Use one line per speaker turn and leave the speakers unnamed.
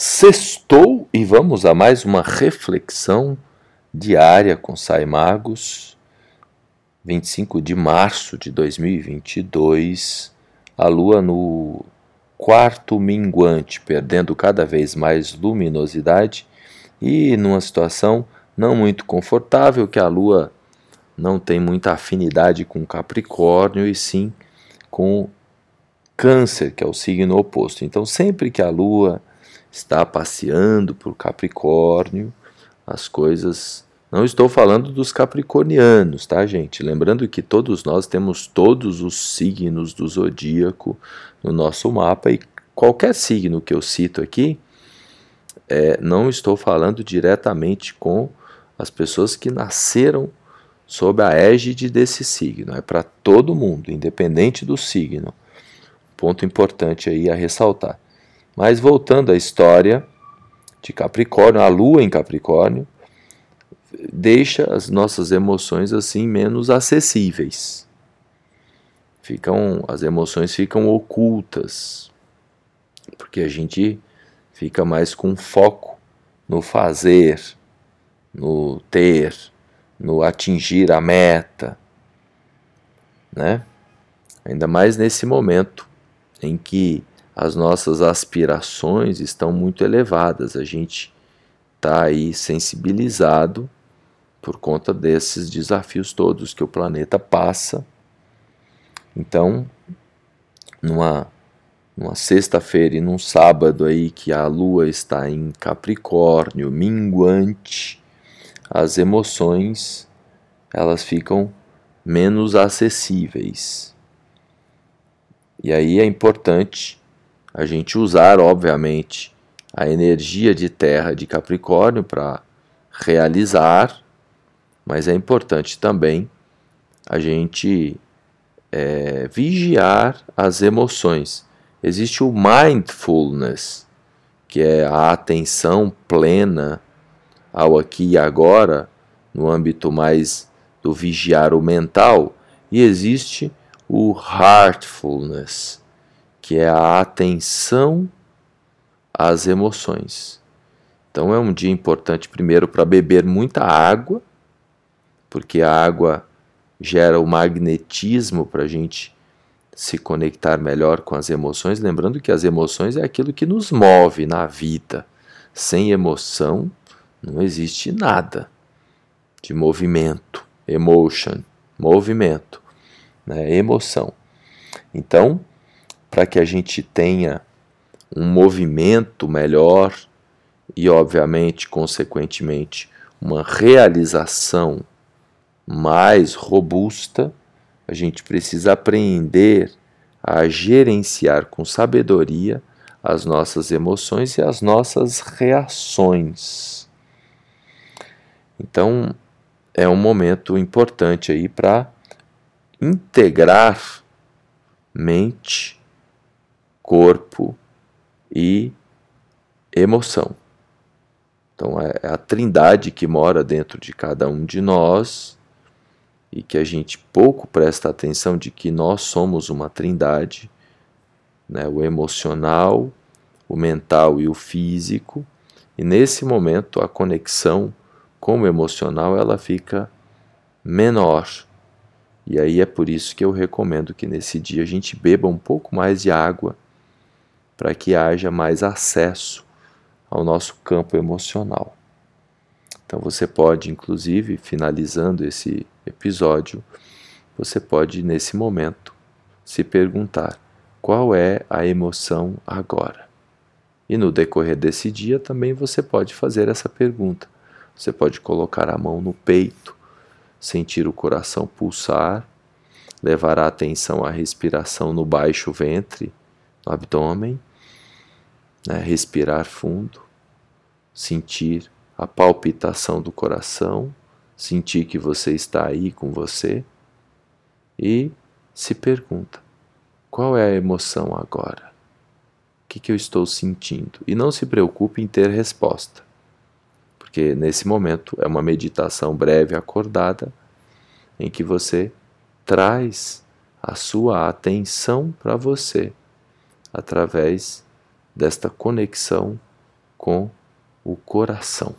Sextou e vamos a mais uma reflexão diária com Sai Magos, 25 de março de 2022, a lua no quarto minguante, perdendo cada vez mais luminosidade e numa situação não muito confortável que a lua não tem muita afinidade com Capricórnio e sim com Câncer, que é o signo oposto. Então, sempre que a lua está passeando por Capricórnio, as coisas. Não estou falando dos capricornianos, tá, gente? Lembrando que todos nós temos todos os signos do zodíaco no nosso mapa e qualquer signo que eu cito aqui, é, não estou falando diretamente com as pessoas que nasceram sob a égide desse signo. É para todo mundo, independente do signo. Ponto importante aí a ressaltar. Mas voltando à história de Capricórnio, a lua em Capricórnio deixa as nossas emoções assim menos acessíveis. Ficam as emoções ficam ocultas. Porque a gente fica mais com foco no fazer, no ter, no atingir a meta, né? Ainda mais nesse momento em que as nossas aspirações estão muito elevadas. A gente está aí sensibilizado por conta desses desafios todos que o planeta passa. Então, numa, numa sexta-feira e num sábado aí que a lua está em Capricórnio, minguante, as emoções elas ficam menos acessíveis. E aí é importante a gente usar, obviamente, a energia de terra de Capricórnio para realizar, mas é importante também a gente é, vigiar as emoções. Existe o mindfulness, que é a atenção plena ao aqui e agora, no âmbito mais do vigiar o mental, e existe o heartfulness, que é a atenção às emoções. Então é um dia importante primeiro para beber muita água, porque a água gera o magnetismo para a gente se conectar melhor com as emoções, lembrando que as emoções é aquilo que nos move na vida. Sem emoção não existe nada de movimento, emotion, movimento, né? emoção. Então, para que a gente tenha um movimento melhor e, obviamente, consequentemente, uma realização mais robusta, a gente precisa aprender a gerenciar com sabedoria as nossas emoções e as nossas reações. Então, é um momento importante aí para integrar mente, corpo e emoção. Então é, é a trindade que mora dentro de cada um de nós e que a gente pouco presta atenção de que nós somos uma trindade, né? o emocional, o mental e o físico. E nesse momento a conexão com o emocional ela fica menor. E aí é por isso que eu recomendo que nesse dia a gente beba um pouco mais de água para que haja mais acesso ao nosso campo emocional. Então você pode, inclusive, finalizando esse episódio, você pode, nesse momento, se perguntar qual é a emoção agora. E no decorrer desse dia também você pode fazer essa pergunta. Você pode colocar a mão no peito, sentir o coração pulsar, levar a atenção à respiração no baixo ventre, no abdômen né? respirar fundo, sentir a palpitação do coração, sentir que você está aí com você e se pergunta: qual é a emoção agora? O que, que eu estou sentindo? E não se preocupe em ter resposta, porque nesse momento é uma meditação breve, acordada, em que você traz a sua atenção para você através desta conexão com o coração.